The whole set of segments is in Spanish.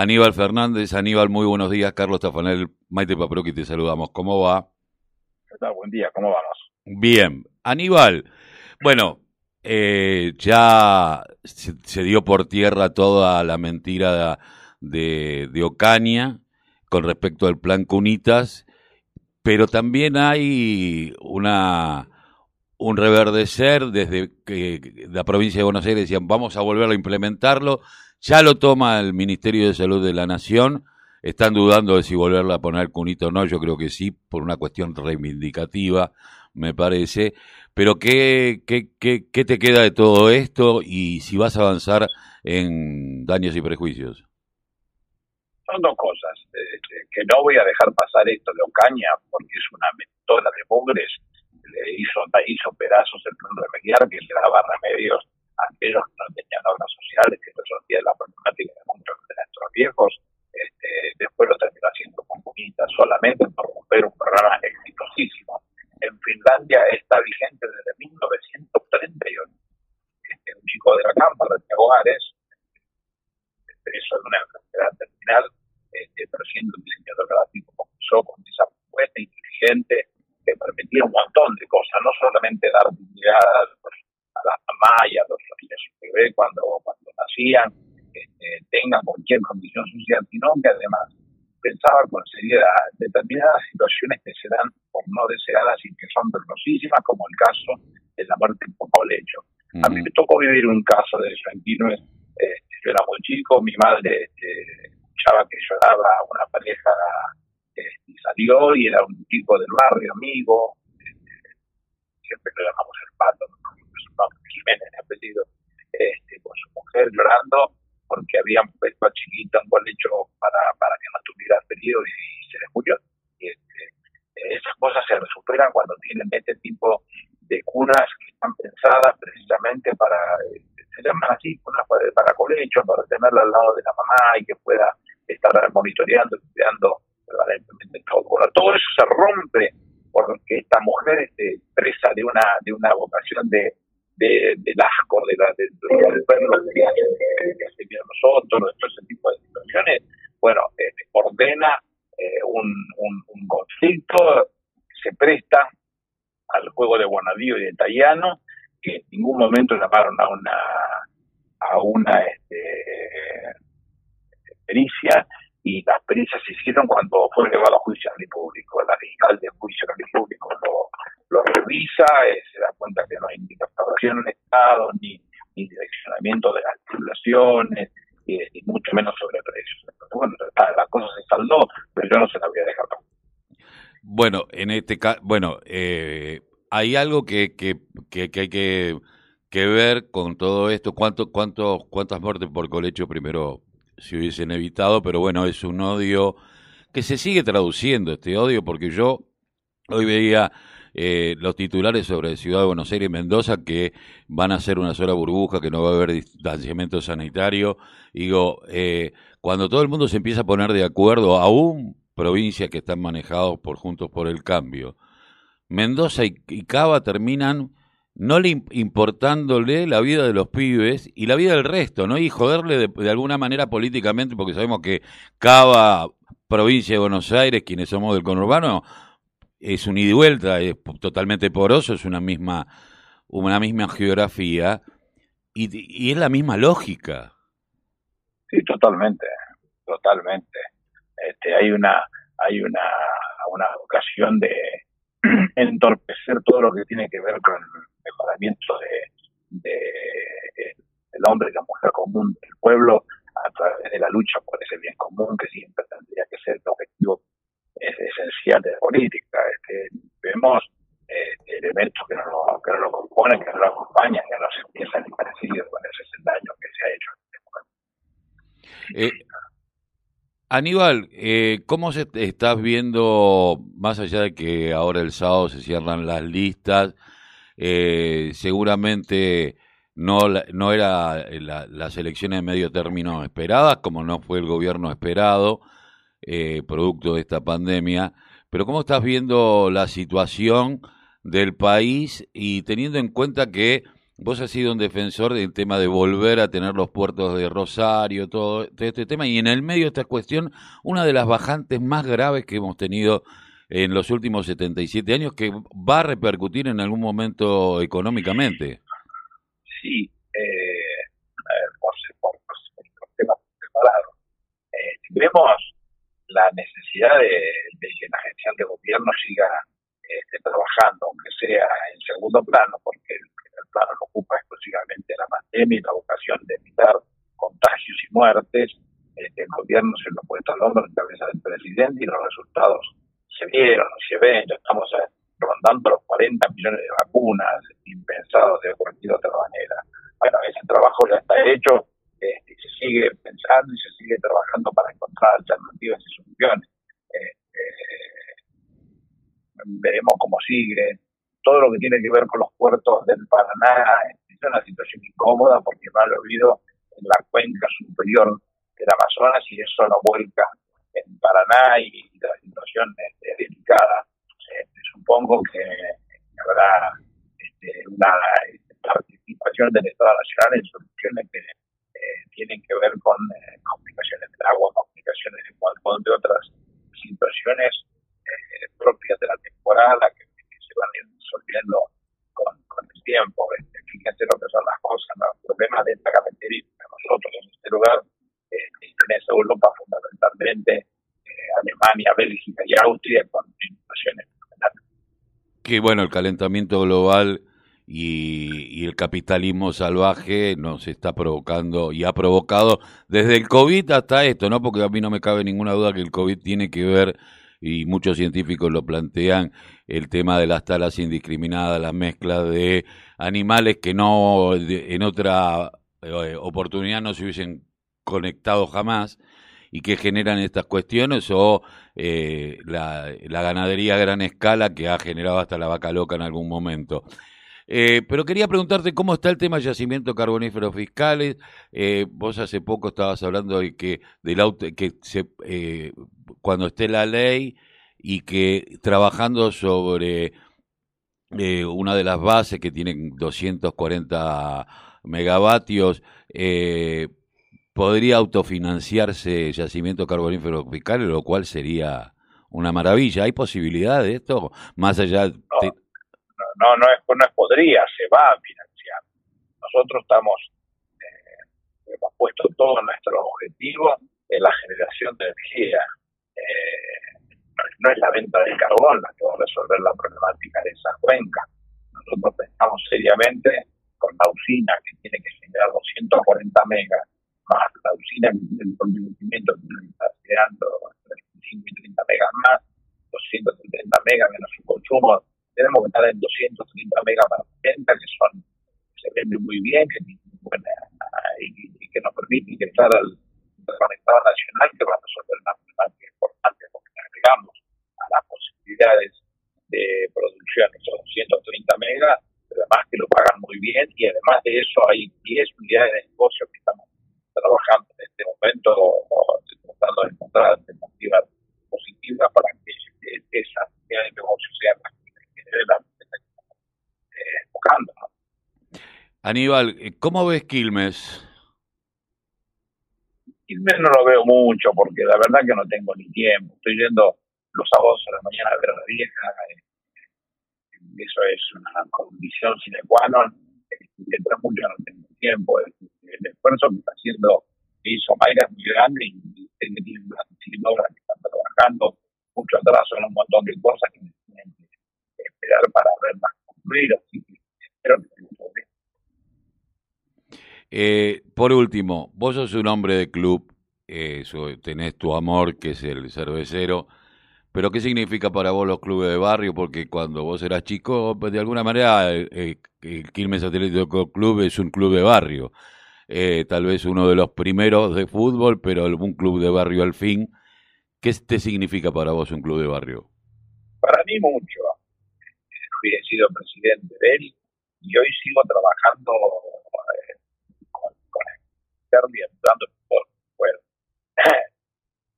Aníbal Fernández. Aníbal, muy buenos días. Carlos Tafanel, Maite Paproqui, te saludamos. ¿Cómo va? ¿Qué tal? Buen día, ¿cómo vamos? Bien. Aníbal, bueno, eh, ya se, dio por tierra toda la mentira de, de Ocaña con respecto al plan Cunitas, pero también hay una un reverdecer desde que la provincia de Buenos Aires decían vamos a volver a implementarlo, ya lo toma el Ministerio de Salud de la Nación, están dudando de si volverla a poner cunito o no, yo creo que sí, por una cuestión reivindicativa, me parece, pero ¿qué, qué, qué, te queda de todo esto y si vas a avanzar en daños y prejuicios? Son dos cosas, este, que no voy a dejar pasar esto de Ocaña porque es una mentora de mugres. Le hizo, hizo pedazos el plan remediar que le daba remedios aquellos que no tenían obras sociales, que la problemática de muchos de nuestros viejos, este, después lo terminó haciendo con Punita solamente por romper un programa exitosísimo. En Finlandia está vigente desde 1938. Este, un chico de la Campa, de Hogares, eso es una enfermedad terminal, este, pero siendo un diseñador gráfico comenzó con esa propuesta inteligente que permitía un montón de cosas, no solamente dar dignidad a, las mamás y a los niños bebés cuando, cuando nacían, este, tengan cualquier condición social, sino que además pensaba con seriedad determinadas situaciones que se dan por no deseadas y que son dolorosísimas, como el caso de la muerte en poco lecho. A mí me tocó vivir un caso de eso. Este, yo era muy chico, mi madre este, escuchaba que lloraba una pareja y salió y era un tipo del barrio, amigo, siempre le llamamos el pato, Jiménez, apellido, este, con su mujer llorando porque habían puesto a Chiquita un hecho para, para que no tuviera ferido y, se le murió. Y, este, esas cosas se superan cuando tienen este tipo de curas que están pensadas precisamente para, este, se llaman así, curas para colecho, para tenerla al lado de la mamá y que pueda estar monitoreando, cuidando todo. todo eso se rompe porque esta mujer este, presa de una de una vocación de, de, del asco, de la, de, del pueblo que, que, nosotros, todo ese tipo de situaciones, bueno, este, ordena eh, un, un, conflicto se presta al juego de Bonadío y de Tayano, que en ningún momento llamaron a una a una este, pericia y las pericias se hicieron cuando fue elevado a juicio al público. La fiscal de juicio al público lo, lo revisa, eh, se da cuenta que no hay ni restauración en Estado, ni, ni direccionamiento de las titulaciones, y, mucho menos sobre precios. bueno, la, cosa se saldó, pero yo no se la voy a dejar. Bueno, en este caso, bueno, eh, hay algo que, que, que, que hay que, que ver con todo esto. ¿Cuánto, cuánto, ¿Cuántas muertes por colecho primero se hubiesen evitado, pero bueno, es un odio que se sigue traduciendo, este odio, porque yo hoy veía eh, los titulares sobre Ciudad de Buenos Aires y Mendoza que van a ser una sola burbuja, que no va a haber distanciamiento sanitario. Digo, eh, cuando todo el mundo se empieza a poner de acuerdo, aún provincias que están manejados por Juntos por el Cambio, Mendoza y, y Cava terminan no le importándole la vida de los pibes y la vida del resto, ¿no? Y joderle de, alguna manera políticamente, porque sabemos que Cava, provincia de Buenos Aires, quienes somos del conurbano, es un ida y vuelta, es totalmente poroso, es una misma, una misma geografía y, y es la misma lógica. Sí, totalmente, totalmente. Este, hay una, hay una, una ocasión de entorpecer todo lo que tiene que ver con mejoramiento de, de, del hombre y la mujer común del pueblo a través de la lucha por ese bien común que siempre tendría que ser el objetivo esencial de la política. Este, vemos este, elementos que no, lo, que no lo componen, que no lo acompañan, que no se empiezan ni parecidos con ese daño que se ha hecho. Eh, Aníbal, eh, ¿cómo se estás viendo, más allá de que ahora el sábado se cierran las listas, eh, seguramente no, no era las elecciones de medio término esperadas, como no fue el gobierno esperado, eh, producto de esta pandemia, pero ¿cómo estás viendo la situación del país y teniendo en cuenta que vos has sido un defensor del tema de volver a tener los puertos de Rosario, todo, este tema, y en el medio de esta cuestión, una de las bajantes más graves que hemos tenido en los últimos 77 años, que va a repercutir en algún momento económicamente. Sí, eh, por, por, por, temas preparados. Eh, vemos la necesidad de, de, que la agencia de gobierno siga este, trabajando, aunque sea en segundo plano, porque el plano no ocupa exclusivamente la pandemia y la vocación de evitar contagios y muertes. Este, el gobierno se lo ha puesto al hombro en cabeza del presidente y los resultados se vieron, se ven, ya estamos eh, rondando los 40 millones de vacunas impensados de cualquier otra manera. Bueno, ese trabajo ya está hecho este, y se sigue pensando y se sigue trabajando para encontrar alternativas y soluciones. Este, veremos cómo sigue todo lo que tiene que ver con los puertos del Paraná es una situación incómoda porque va al olvido en la cuenca superior del Amazonas y eso lo vuelca en Paraná y la situación delicada. Este, supongo que habrá este, una participación del Estado Nacional en soluciones que eh, tienen que ver con eh, complicaciones del agua, complicaciones de, de otras situaciones eh, propias de la temporada que, se van a resolviendo con, con el tiempo. Este, fíjense lo que son las cosas, los problemas de esta característica. Nosotros en este lugar, esa Europa fundamentalmente, eh, Alemania, Bélgica y Austria, con situaciones Que bueno, el calentamiento global y, y, el capitalismo salvaje nos está provocando y ha provocado desde el COVID hasta esto, ¿no? Porque a mí no me cabe ninguna duda que el COVID tiene que ver y muchos científicos lo plantean, el tema de las talas indiscriminadas, la mezcla de animales que no en otra eh, oportunidad no se hubiesen conectado jamás y que generan estas cuestiones o eh, la, ganadería a gran escala que ha generado hasta la vaca loca en algún momento. Eh, pero quería preguntarte cómo está el tema de yacimientos carboníferos fiscales. Eh, vos hace poco estabas hablando de que del auto, que cuando esté la ley y que trabajando sobre una de las bases que tienen 240 megavatios, eh, podría autofinanciarse yacimiento carbonífero fiscales, lo cual sería una maravilla. ¿Hay posibilidad de esto? Más allá... No, no, no, es, no podría, se va a financiar. Nosotros estamos, eh, hemos puesto todo nuestro objetivo en la generación de energía eh, no es la venta del carbón la que va a resolver la problemática de esa cuenca. Nosotros pensamos seriamente con la usina que tiene que generar 240 megas, más la usina el conocimiento que está generando 35 y 30 megas más, 230 megas menos su consumo, tenemos que estar en 230 megas para venta, que son, se vende muy bien, que, buena, y, y, que nos permite ingresar al conectado nacional que va a resolver una problemática importante porque agregamos a las posibilidades de producción esos 130 megas, pero además que lo pagan muy bien y además de eso hay 10 unidades de negocio que estamos trabajando en este momento tratando de encontrar alternativas positivas para que esas unidades de negocio sean que eh, buscando. Aníbal, ¿cómo ves Quilmes? Quilmes no lo veo mucho porque la verdad que no tengo ni tiempo. Estoy yendo los sábados a la mañana a ver a la vieja. Eh, eso es una condición sine qua non. Mientras mucho no tengo tiempo. El, el, esfuerzo que está haciendo que hizo Mayra es muy grande y tiene una obras que están trabajando mucho atrás son un montón de cosas que verlas cumplir. Así que espero que eh, por último, vos sos un hombre de club, eh, tenés tu amor, que es el cervecero, pero ¿qué significa para vos los clubes de barrio? Porque cuando vos eras chico, pues de alguna manera eh, el Quilmes Atlético Club es un club de barrio. Eh, tal vez uno de los primeros de fútbol, pero un club de barrio al fin. ¿Qué te significa para vos un club de barrio? Para mí mucho fui he sido presidente de él y hoy sigo trabajando eh, con, con y ayudando por bueno,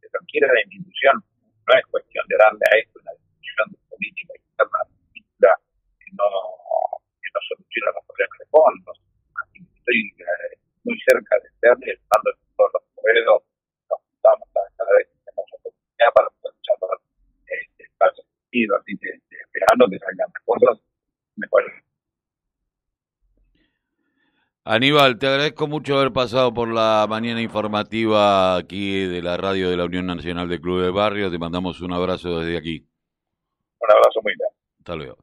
se requiere la institución, no es cuestión de darle a esto una discusión de política interna que no, que no soluciona los problemas de fondo. Así que estoy eh, muy cerca de Cerny, estando en todos los pueblos, nos juntamos cada vez que tenemos oportunidad para luchar por el eh, sentido, así que eh, esperando que salgan cosas. Aníbal, te agradezco mucho haber pasado por la mañana informativa aquí de la radio de la Unión Nacional de Club de Barrio. Te mandamos un abrazo desde aquí. Un abrazo muy grande. Hasta luego.